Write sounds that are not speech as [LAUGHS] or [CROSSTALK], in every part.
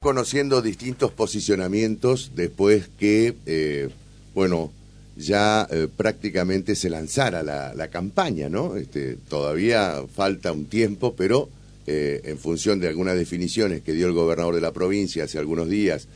conociendo distintos posicionamientos después que, eh, bueno, ya eh, prácticamente se lanzara la, campaña, ¿no? Este, todavía falta un tiempo, pero eh, en función de algunas definiciones que dio el gobernador de la provincia hace algunos días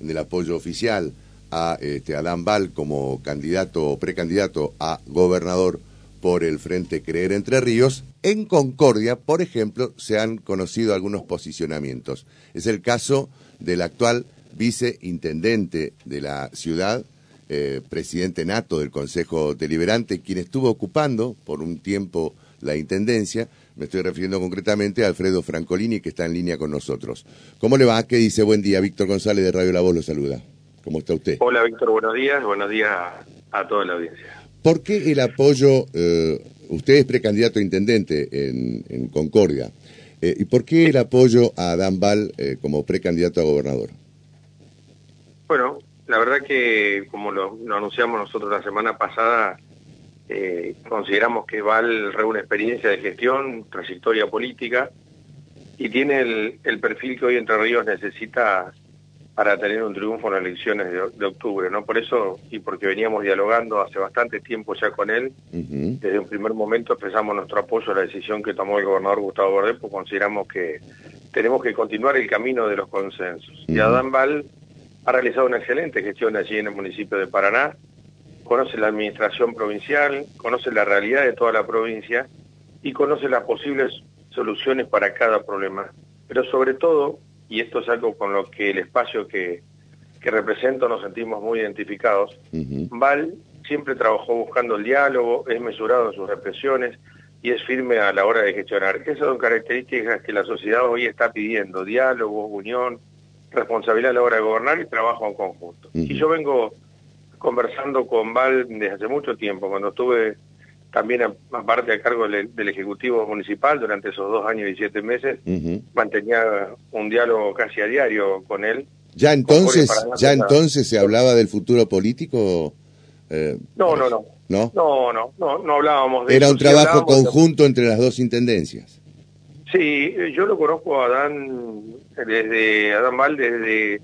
en el apoyo oficial a este, Adán Val como candidato o precandidato a gobernador por el Frente Creer Entre Ríos, en Concordia, por ejemplo, se han conocido algunos posicionamientos. Es el caso del actual viceintendente de la ciudad, eh, presidente nato del Consejo Deliberante, quien estuvo ocupando por un tiempo la intendencia. Me estoy refiriendo concretamente a Alfredo Francolini, que está en línea con nosotros. ¿Cómo le va? ¿Qué dice? Buen día. Víctor González de Radio La Voz lo saluda. ¿Cómo está usted? Hola, Víctor. Buenos días. Buenos días a toda la audiencia. ¿Por qué el apoyo, eh, usted es precandidato a intendente en, Concordia, eh, ¿y por qué el apoyo a Dan Val eh, como precandidato a gobernador? Bueno, la verdad que como lo, anunciamos nosotros la semana pasada, consideramos que Val reúne experiencia de gestión, trayectoria política y tiene el perfil que hoy Entre Ríos necesita para tener un triunfo en las elecciones de, octubre, ¿no? Por eso, y porque veníamos dialogando hace bastante tiempo ya con él, desde un primer momento expresamos nuestro apoyo a la decisión que tomó el gobernador Gustavo Bordet, pues consideramos que tenemos que continuar el camino de los consensos. Y Adán Val ha realizado una excelente gestión allí en el municipio de Paraná, conoce la administración provincial, conoce la realidad de toda la provincia y conoce las posibles soluciones para cada problema. Pero sobre todo, y esto es algo con lo que el espacio que, que represento nos sentimos muy identificados. Val siempre trabajó buscando el diálogo, es mesurado en sus represiones y es firme a la hora de gestionar. Esas son características que la sociedad hoy está pidiendo, diálogo, unión, responsabilidad a la hora de gobernar y trabajo en conjunto. Y yo vengo conversando con Val desde hace mucho tiempo, cuando estuve también aparte a cargo del, Ejecutivo Municipal durante esos dos años y siete meses, mantenía un diálogo casi a diario con él. ¿Ya entonces, ya entonces se hablaba del futuro político? Eh, no, no, no, no. No, no, no, hablábamos de Era un trabajo conjunto entre las dos intendencias. Sí, yo lo conozco a Adán desde Adán Val desde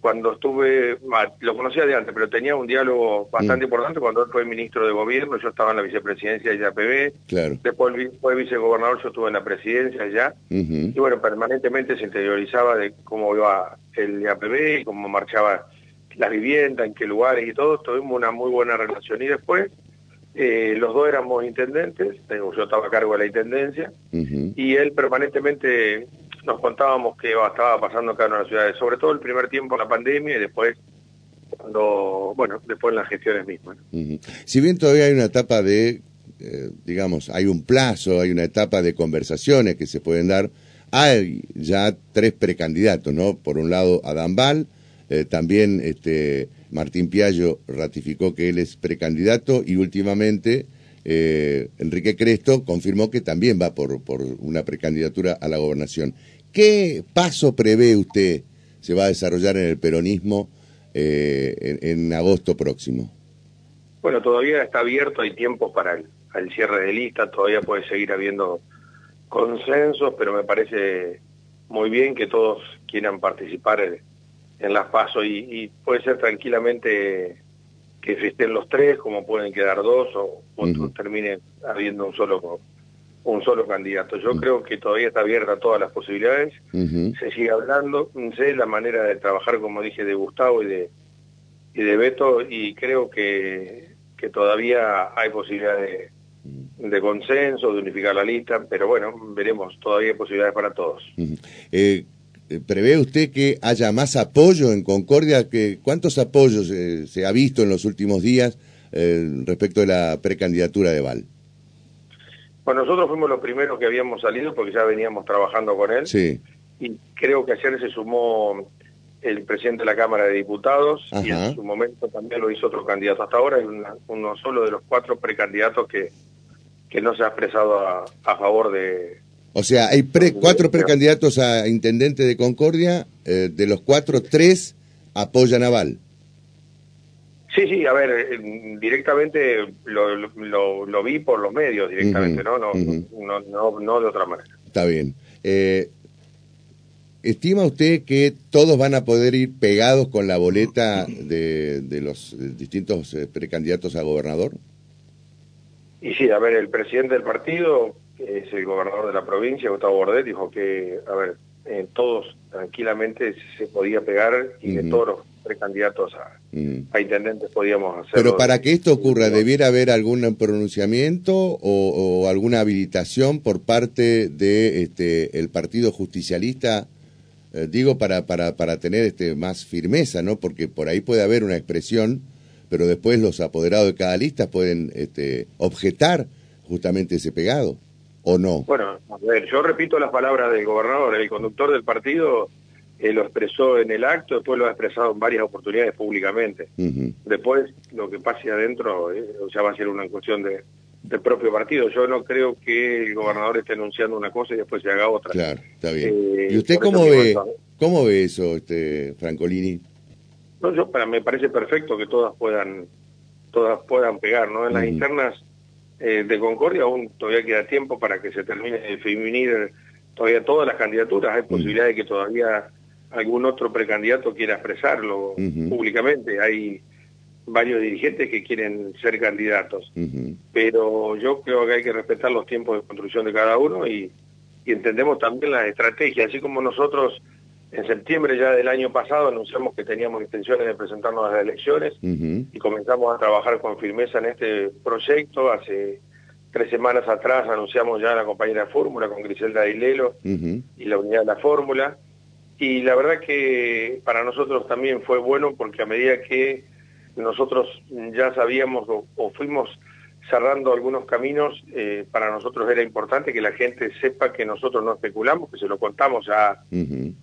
cuando estuve, lo conocía de antes, pero tenía un diálogo bastante mm. importante cuando él fue ministro de gobierno, yo estaba en la vicepresidencia de IAPB, claro. después fue vicegobernador, yo estuve en la presidencia ya, y bueno, permanentemente se interiorizaba de cómo iba el IAPB, cómo marchaba la vivienda, en qué lugares y todo, tuvimos una muy buena relación. Y después, eh, los dos éramos intendentes, yo estaba a cargo de la intendencia, y él permanentemente nos contábamos que estaba pasando acá en las ciudades, sobre todo el primer tiempo en la pandemia y después cuando, bueno, después en las gestiones mismas. Si bien todavía hay una etapa de, eh, digamos, hay un plazo, hay una etapa de conversaciones que se pueden dar, hay ya tres precandidatos, ¿no? Por un lado, Adán Val, eh, también este, Martín Piallo ratificó que él es precandidato y últimamente eh, Enrique Cresto confirmó que también va por, por una precandidatura a la gobernación. ¿Qué paso prevé usted se va a desarrollar en el peronismo eh, en, agosto próximo? Bueno, todavía está abierto, hay tiempos para el, cierre de lista, todavía puede seguir habiendo consensos, pero me parece muy bien que todos quieran participar en, las pasos y, puede ser tranquilamente que estén los tres, como pueden quedar dos o, termine habiendo un solo un solo candidato. Yo creo que todavía está abierta todas las posibilidades, se sigue hablando, sé la manera de trabajar, como dije, de Gustavo y de, y de Beto, y creo que, que todavía hay posibilidad de, de, consenso, de unificar la lista, pero bueno, veremos, todavía hay posibilidades para todos. Eh, ¿Prevé usted que haya más apoyo en Concordia? Que, ¿Cuántos apoyos eh, se ha visto en los últimos días eh, respecto de la precandidatura de Val? Bueno, nosotros fuimos los primeros que habíamos salido porque ya veníamos trabajando con él. Sí. Y creo que ayer se sumó el presidente de la Cámara de Diputados y en su momento también lo hizo otro candidato. Hasta ahora es uno solo de los cuatro precandidatos que, que no se ha expresado a, favor de... O sea, hay cuatro precandidatos a intendente de Concordia, eh, de los cuatro, tres apoyan a Val. Sí, sí, a ver, eh, directamente lo, lo, lo, vi por los medios directamente, ¿no? No, no, no, no, de otra manera. Está bien. Eh, ¿Estima usted que todos van a poder ir pegados con la boleta de, de los distintos eh, precandidatos a gobernador? Y sí, a ver, el presidente del partido, que es el gobernador de la provincia, Gustavo Bordet, dijo que, a ver, eh, todos tranquilamente se podía pegar y que todos los precandidatos a, a, intendentes podíamos hacerlo. Pero para que esto ocurra, ¿debiera haber algún pronunciamiento o, o alguna habilitación por parte de este el Partido Justicialista? Eh, digo para, para, para tener este más firmeza, ¿no? Porque por ahí puede haber una expresión, pero después los apoderados de cada lista pueden este, objetar justamente ese pegado. ¿O no? Bueno, a ver, yo repito las palabras del gobernador, el conductor del partido eh, lo expresó en el acto, después lo ha expresado en varias oportunidades públicamente. Después, lo que pase adentro eh, ya va a ser una cuestión de, del propio partido. Yo no creo que el gobernador esté anunciando una cosa y después se haga otra. Claro, está bien. Eh, ¿Y usted cómo ve, cómo ve eso, este Francolini? No, yo para me parece perfecto que todas puedan todas puedan pegar, ¿no? En las internas eh, de Concordia aún todavía queda tiempo para que se termine de definir todavía todas las candidaturas. Hay posibilidad de que todavía algún otro precandidato quiera expresarlo públicamente. Hay varios dirigentes que quieren ser candidatos. Pero yo creo que hay que respetar los tiempos de construcción de cada uno y, entendemos también las estrategias, así como nosotros en septiembre ya del año pasado anunciamos que teníamos intenciones de presentarnos a las elecciones y comenzamos a trabajar con firmeza en este proyecto. Hace tres semanas atrás anunciamos ya la compañera fórmula con Griselda Ailelo y la unidad de la fórmula. Y la verdad que para nosotros también fue bueno porque a medida que nosotros ya sabíamos o, fuimos cerrando algunos caminos, eh, para nosotros era importante que la gente sepa que nosotros no especulamos, que se lo contamos a,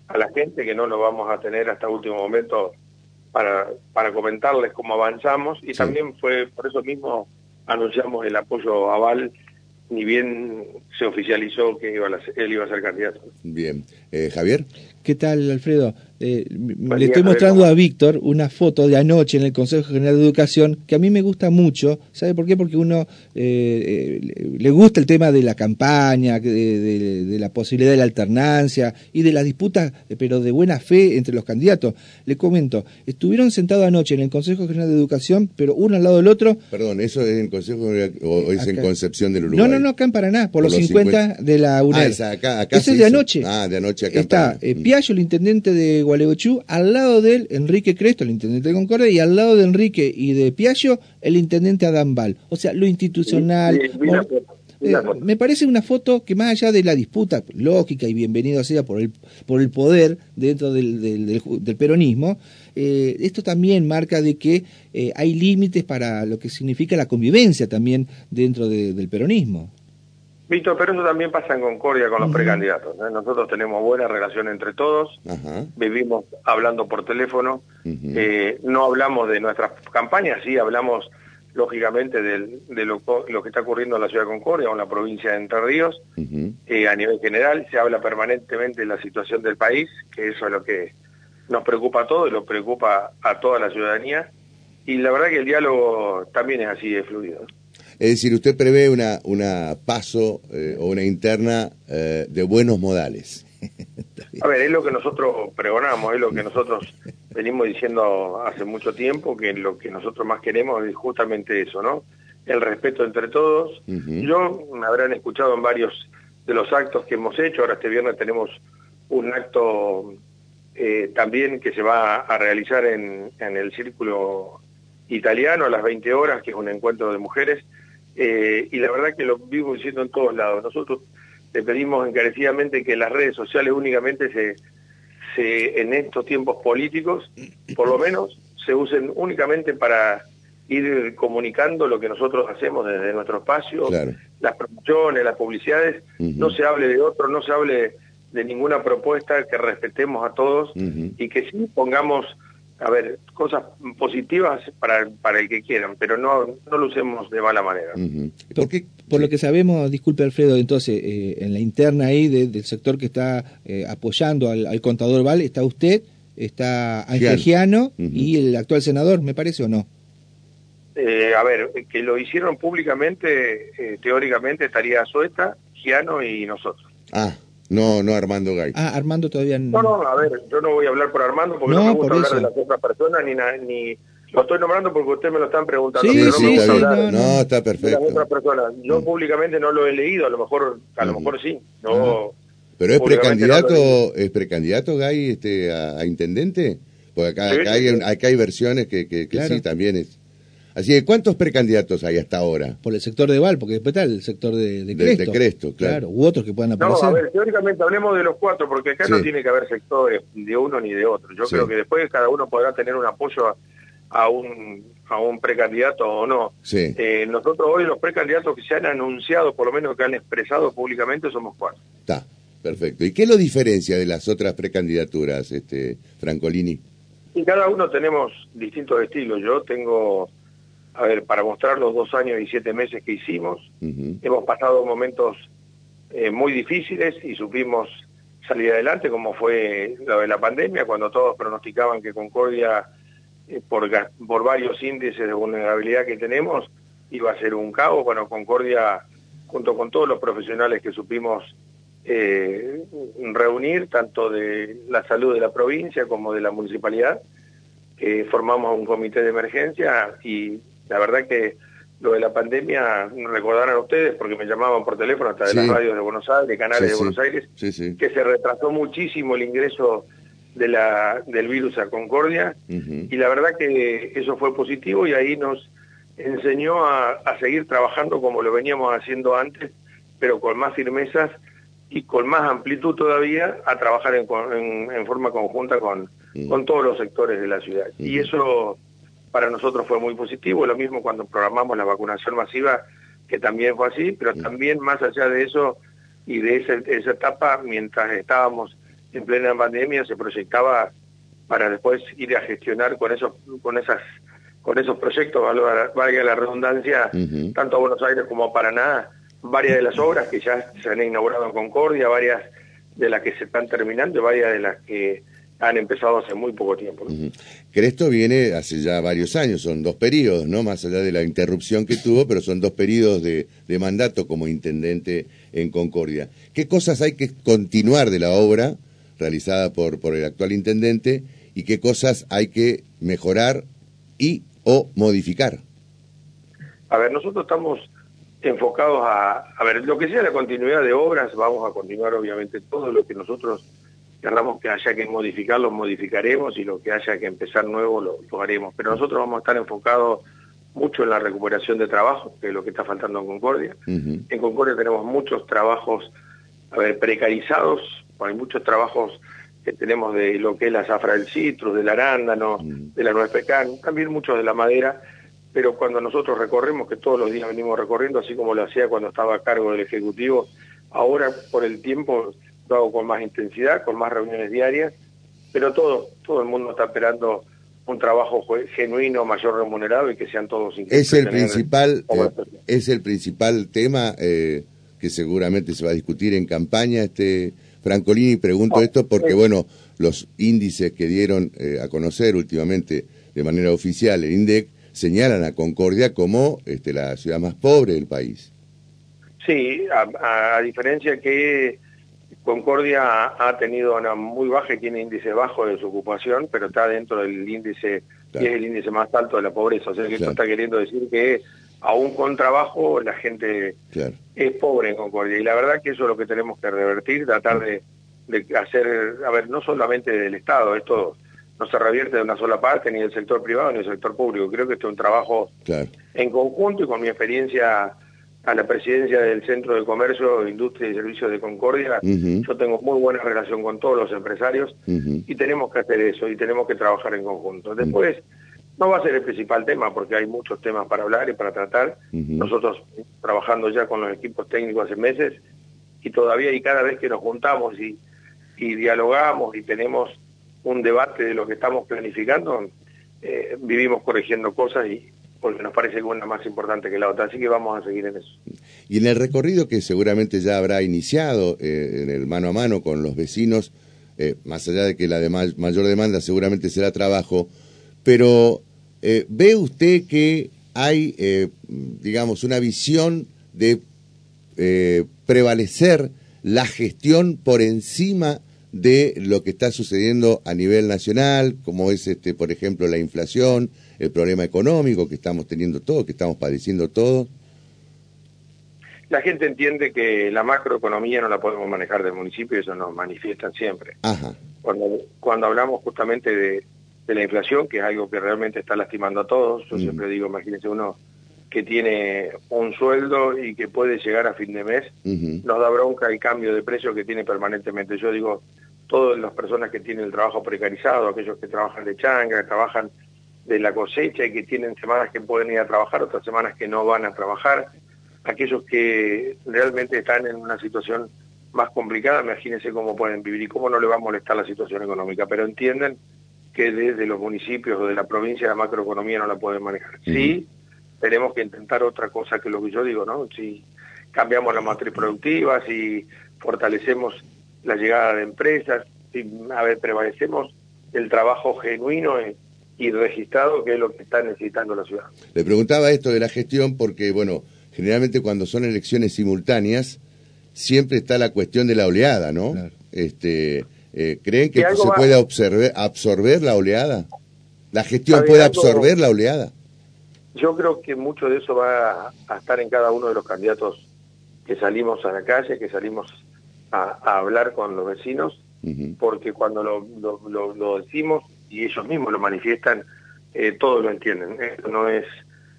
a la gente, que no lo vamos a tener hasta último momento para, para comentarles cómo avanzamos y también fue por eso mismo anunciamos el apoyo aval ni bien se oficializó que iba él iba a ser candidato. Bien. Eh, Javier. ¿Qué tal, Alfredo? Eh, le estoy mostrando a Víctor una foto de anoche en el Consejo General de Educación que a mí me gusta mucho. ¿Sabe por qué? Porque uno eh, eh, le gusta el tema de la campaña, de, la posibilidad de la alternancia y de las disputas, pero de buena fe entre los candidatos. Le comento, estuvieron sentados anoche en el Consejo General de Educación, pero uno al lado del otro. Perdón, ¿eso es en Consejo o es en Concepción del Uruguay? No, no, no, acá en Paraná, por, los 50, de la UNED. Ah, acá, acá Ese es de anoche. Ah, de anoche acá. Está El intendente de Gualeguaychú, al lado de él, Enrique Cresto, el intendente de Concordia, y al lado de Enrique y de Piaggio, el intendente Adán Val. O sea, lo institucional. Eh, me parece una foto que más allá de la disputa lógica y bienvenido sea por el, por el poder dentro del, del, peronismo, eh, esto también marca de que eh, hay límites para lo que significa la convivencia también dentro del peronismo. Víctor, pero eso también pasa en Concordia con los precandidatos. Nosotros tenemos buena relación entre todos, vivimos hablando por teléfono, eh, no hablamos de nuestras campañas, sí hablamos lógicamente de, lo, que está ocurriendo en la ciudad de Concordia o en la provincia de Entre Ríos. Eh, a nivel general se habla permanentemente de la situación del país, que eso es lo que nos preocupa a todos y lo preocupa a toda la ciudadanía. Y la verdad que el diálogo también es así de fluido. Es decir, usted prevé una, una paso eh, o una interna eh, de buenos modales. [LAUGHS] A ver, es lo que nosotros pregonamos, es lo que nosotros venimos diciendo hace mucho tiempo, que lo que nosotros más queremos es justamente eso, ¿no? El respeto entre todos. Yo, me habrán escuchado en varios de los actos que hemos hecho, ahora este viernes tenemos un acto eh, también que se va a realizar en, en el Círculo Italiano a las 20 horas, que es un encuentro de mujeres, eh, y la verdad que lo vivo diciendo en todos lados. Nosotros le pedimos encarecidamente que las redes sociales únicamente se, se, en estos tiempos políticos, por lo menos, se usen únicamente para ir comunicando lo que nosotros hacemos desde nuestro espacio, las promociones, las publicidades, no se hable de otro, no se hable de ninguna propuesta, que respetemos a todos y que sí pongamos a ver, cosas positivas para, para el que quieran, pero no, no lo usemos de mala manera. Porque, por lo que sabemos, disculpe Alfredo, entonces, eh, en la interna ahí del sector que está eh, apoyando al, contador Val, está usted, está Ángel Giano y el actual senador, me parece o no. Eh, a ver, que lo hicieron públicamente, teóricamente estaría Sueta, Giano y nosotros. Ah, No, no Armando Gay. Ah, Armando todavía no. No, no, a ver, yo no voy a hablar por Armando porque no, me gusta hablar de las otras personas ni, ni lo estoy nombrando porque ustedes me lo están preguntando. Sí, sí, sí, no, no, está perfecto. Las otras personas. Yo públicamente no lo he leído, a lo mejor, a lo mm. mejor sí. No, Pero es precandidato, es precandidato Gay este, a, intendente, porque acá, acá, hay, acá, hay, versiones que, que, que sí también es. Así que, ¿cuántos precandidatos hay hasta ahora? Por el sector de Val, porque después está el sector de, de Cresto. De, Cresto, claro. U otros que puedan aparecer. No, a ver, teóricamente hablemos de los cuatro, porque acá no tiene que haber sectores de uno ni de otro. Yo creo que después cada uno podrá tener un apoyo a, un a un precandidato o no. Sí. Eh, nosotros hoy los precandidatos que se han anunciado, por lo menos que han expresado públicamente, somos cuatro. Está, perfecto. ¿Y qué lo diferencia de las otras precandidaturas, este Francolini? Y cada uno tenemos distintos estilos. Yo tengo a ver, para mostrar los dos años y siete meses que hicimos, hemos pasado momentos eh, muy difíciles y supimos salir adelante, como fue lo de la pandemia, cuando todos pronosticaban que Concordia, eh, por, por varios índices de vulnerabilidad que tenemos, iba a ser un caos. Bueno, Concordia, junto con todos los profesionales que supimos eh, reunir, tanto de la salud de la provincia como de la municipalidad, formamos un comité de emergencia y la verdad que lo de la pandemia, recordarán a ustedes, porque me llamaban por teléfono hasta de las radios de Buenos Aires, de canales de Buenos Aires, que se retrasó muchísimo el ingreso de la, del virus a Concordia, y la verdad que eso fue positivo y ahí nos enseñó a, seguir trabajando como lo veníamos haciendo antes, pero con más firmezas y con más amplitud todavía a trabajar en, en, forma conjunta con, con todos los sectores de la ciudad. Y eso para nosotros fue muy positivo, lo mismo cuando programamos la vacunación masiva, que también fue así, pero también más allá de eso y de esa, esa etapa, mientras estábamos en plena pandemia, se proyectaba para después ir a gestionar con esos, con esas, con esos proyectos, valga la redundancia, tanto a Buenos Aires como a Paraná, varias de las obras que ya se han inaugurado en Concordia, varias de las que se están terminando varias de las que han empezado hace muy poco tiempo. Cresto viene hace ya varios años, son dos periodos, ¿no? Más allá de la interrupción que tuvo, pero son dos periodos de, mandato como intendente en Concordia. ¿Qué cosas hay que continuar de la obra realizada por, por el actual intendente y qué cosas hay que mejorar y o modificar? A ver, nosotros estamos enfocados a, a ver, lo que sea la continuidad de obras, vamos a continuar obviamente todo lo que nosotros Querramos que haya que modificarlo, modificaremos y lo que haya que empezar nuevo lo, haremos. Pero nosotros vamos a estar enfocados mucho en la recuperación de trabajo, que es lo que está faltando en Concordia. En Concordia tenemos muchos trabajos, a ver, precarizados, hay muchos trabajos que tenemos de lo que es la zafra del citrus, del arándano, de la nuez pecan, también muchos de la madera, pero cuando nosotros recorremos, que todos los días venimos recorriendo, así como lo hacía cuando estaba a cargo del Ejecutivo, ahora por el tiempo lo hago con más intensidad, con más reuniones diarias, pero todo, todo el mundo está esperando un trabajo genuino, mayor remunerado y que sean todos Es el principal, eh, es el principal tema eh, que seguramente se va a discutir en campaña, este Francolini, pregunto esto porque, bueno, los índices que dieron eh, a conocer últimamente de manera oficial el INDEC señalan a Concordia como este, la ciudad más pobre del país. Sí, a diferencia que Concordia ha tenido una muy baja y tiene índice bajo de su ocupación, pero está dentro del índice, que es el índice más alto de la pobreza. O sea, que esto está queriendo decir que aún con trabajo la gente es pobre en Concordia. Y la verdad que eso es lo que tenemos que revertir, tratar de, hacer, a ver, no solamente del Estado, esto no se revierte de una sola parte, ni del sector privado ni del sector público. Creo que esto es un trabajo en conjunto y con mi experiencia a la presidencia del Centro de Comercio, Industria y Servicios de Concordia. Yo tengo muy buena relación con todos los empresarios y tenemos que hacer eso y tenemos que trabajar en conjunto. Después, no va a ser el principal tema porque hay muchos temas para hablar y para tratar. Nosotros trabajando ya con los equipos técnicos hace meses y todavía y cada vez que nos juntamos y, y dialogamos y tenemos un debate de lo que estamos planificando, eh, vivimos corrigiendo cosas y, porque nos parece que una más importante que la otra, así que vamos a seguir en eso. Y en el recorrido que seguramente ya habrá iniciado eh, en el mano a mano con los vecinos, eh, más allá de que la de mayor demanda seguramente será trabajo, pero eh, ¿ve usted que hay, digamos, una visión de prevalecer la gestión por encima de lo que está sucediendo a nivel nacional, como es, este, por ejemplo, la inflación, el problema económico que estamos teniendo todos, que estamos padeciendo todos? La gente entiende que la macroeconomía no la podemos manejar del municipio y eso nos manifiestan siempre. Cuando, cuando hablamos justamente de, la inflación, que es algo que realmente está lastimando a todos, yo mm. siempre digo, imagínense uno que tiene un sueldo y que puede llegar a fin de mes, nos da bronca el cambio de precio que tiene permanentemente. Yo digo, todas las personas que tienen el trabajo precarizado, aquellos que trabajan de changa, que trabajan de la cosecha y que tienen semanas que pueden ir a trabajar, otras semanas que no van a trabajar, aquellos que realmente están en una situación más complicada, imagínense cómo pueden vivir y cómo no le va a molestar la situación económica, pero entienden que desde los municipios o de la provincia la macroeconomía no la pueden manejar. Sí, tenemos que intentar otra cosa que lo que yo digo, ¿no? Si cambiamos la matriz productiva, si fortalecemos la llegada de empresas, si, a ver, prevalecemos el trabajo genuino y registrado, que es lo que está necesitando la ciudad. Le preguntaba esto de la gestión porque, bueno, generalmente cuando son elecciones simultáneas, siempre está la cuestión de la oleada, ¿no? Este, eh, ¿Creen que se puede absorber, la oleada? ¿La gestión puede absorber la oleada? Yo creo que mucho de eso va a estar en cada uno de los candidatos que salimos a la calle, que salimos a, hablar con los vecinos, porque cuando lo, lo, decimos y ellos mismos lo manifiestan, eh, todos lo entienden. Esto no es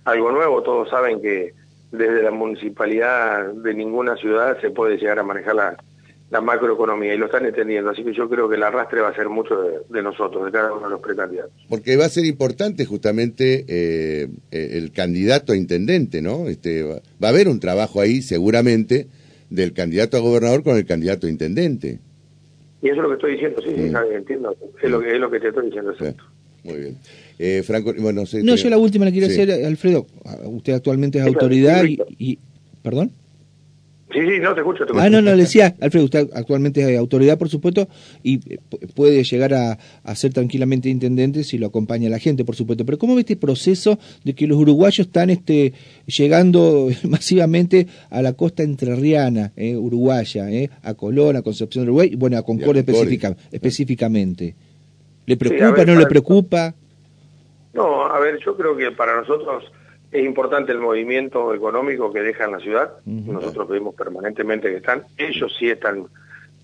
algo nuevo, todos saben que desde la municipalidad de ninguna ciudad se puede llegar a manejar la, macroeconomía y lo están entendiendo, así que yo creo que el arrastre va a ser mucho de, nosotros, de cada uno de los precandidatos. Porque va a ser importante justamente eh, eh, el candidato a intendente, ¿no? Este, va, a haber un trabajo ahí seguramente del candidato a gobernador con el candidato a intendente. Y eso es lo que estoy diciendo, sí, entiendo, es lo, que, es lo que te estoy diciendo, exacto. Muy bien. Eh, Franco, bueno, no, sé, no yo la última la quiero hacer, Alfredo. Usted actualmente es autoridad y, ¿Perdón? Sí, sí, no, te escucho, te escucho. Ah, no, no, le decía, Alfredo, usted actualmente es autoridad, por supuesto, y puede llegar a, ser tranquilamente intendente si lo acompaña la gente, por supuesto. Pero ¿cómo ve este proceso de que los uruguayos están este, llegando [LAUGHS] masivamente a la costa entrerriana, eh, uruguaya, eh, a Colón, a Concepción del Uruguay, bueno, a Concordia específicamente? ¿Le preocupa, no le preocupa? No, a ver, yo creo que para nosotros es importante el movimiento económico que deja en la ciudad. Nosotros vemos permanentemente que están. Ellos sí están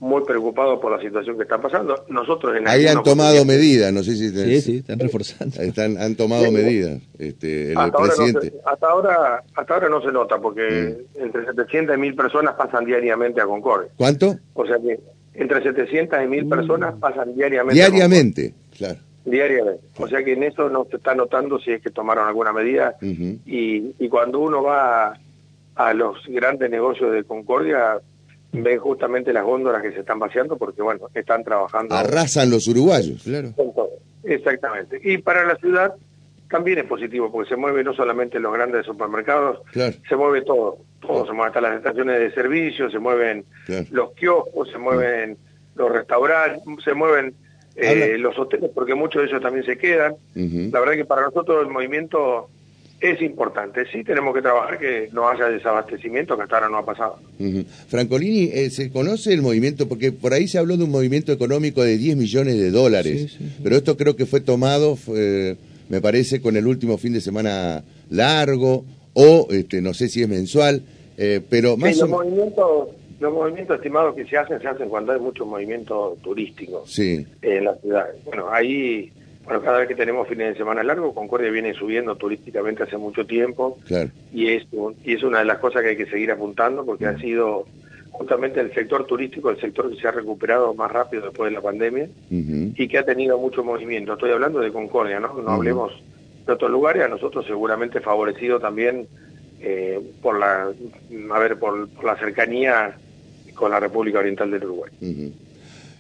muy preocupados por la situación que está pasando. Nosotros en Ahí han tomado medidas, no sé si... Sí, sí, están reforzando. [LAUGHS] Están, han tomado medidas este, el presidente. hasta, ahora, hasta ahora no se nota, porque mm. entre 700 y 1000 personas pasan diariamente a Concordia. ¿Cuánto? O sea que entre 700 y 1000 mm. personas pasan diariamente. Diariamente, claro. Diariamente. O sea que en eso no se está notando si es que tomaron alguna medida. y, y, cuando uno va a, los grandes negocios de Concordia, ven justamente las góndolas que se están vaciando porque, bueno, están trabajando. Arrasan los uruguayos, claro. Exactamente. Y para la ciudad también es positivo porque se mueve no solamente los grandes supermercados, se mueve todo. Todo se mueve hasta las estaciones de servicio, se mueven los kioscos, se mueven los restaurantes, se mueven eh, los hoteles, porque muchos de ellos también se quedan. La verdad que para nosotros el movimiento es importante. Sí tenemos que trabajar que no haya desabastecimiento, que hasta ahora no ha pasado. Francolini, eh, ¿se conoce el movimiento? Porque por ahí se habló de un movimiento económico de 10 millones de dólares, pero esto creo que fue tomado, me parece, con el último fin de semana largo, o este, no sé si es mensual, eh, pero más o menos los movimientos estimados que se hacen, se hacen cuando hay mucho movimiento turístico en la ciudad. Bueno, ahí, bueno, cada vez que tenemos fines de semana largos, Concordia viene subiendo turísticamente hace mucho tiempo. Y es, y es una de las cosas que hay que seguir apuntando porque ha sido justamente el sector turístico el sector que se ha recuperado más rápido después de la pandemia y que ha tenido mucho movimiento. Estoy hablando de Concordia, ¿no? No hablemos de otros lugares, a nosotros seguramente favorecido también eh, por la a ver por la cercanía con la República Oriental del Uruguay.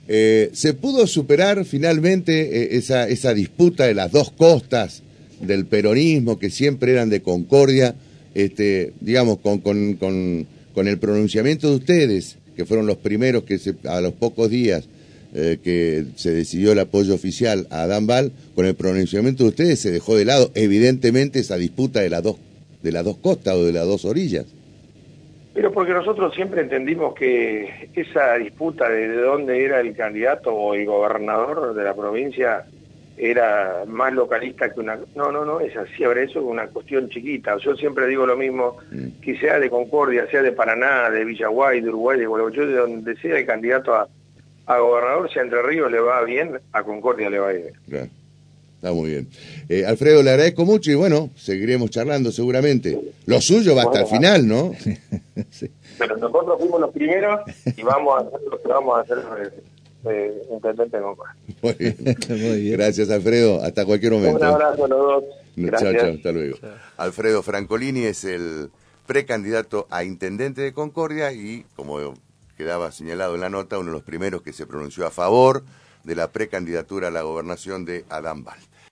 Eh, ¿Se pudo superar finalmente eh, esa, esa disputa de las dos costas del peronismo que siempre eran de concordia, este, digamos, con, con, con, el pronunciamiento de ustedes, que fueron los primeros que a los pocos días eh, que se decidió el apoyo oficial a Adán Val, con el pronunciamiento de ustedes se dejó de lado evidentemente esa disputa de las dos, de las dos costas o de las dos orillas. Pero porque nosotros siempre entendimos que esa disputa de dónde era el candidato o el gobernador de la provincia era más localista que una... No, no, no, es así, ahora eso es una cuestión chiquita. Yo siempre digo lo mismo, mm. que sea de Concordia, sea de Paraná, de Villaguay, de Uruguay, de Gualeguaychú, de donde sea el candidato a, a gobernador, si a Entre Ríos le va bien, a Concordia le va bien. Claro. Está muy bien. Eh, Alfredo, le agradezco mucho y bueno, seguiremos charlando seguramente. Lo suyo va hasta el final, ¿no? [LAUGHS] sí. Pero nosotros fuimos los primeros y vamos a hacer lo que vamos a hacer eh, intendente muy bien. [LAUGHS] muy bien. Gracias, Alfredo. Hasta cualquier momento. Un abrazo a los dos. Chao, chao. Hasta luego. Alfredo Francolini es el precandidato a intendente de Concordia y, como quedaba señalado en la nota, uno de los primeros que se pronunció a favor de la precandidatura a la gobernación de Adán Val.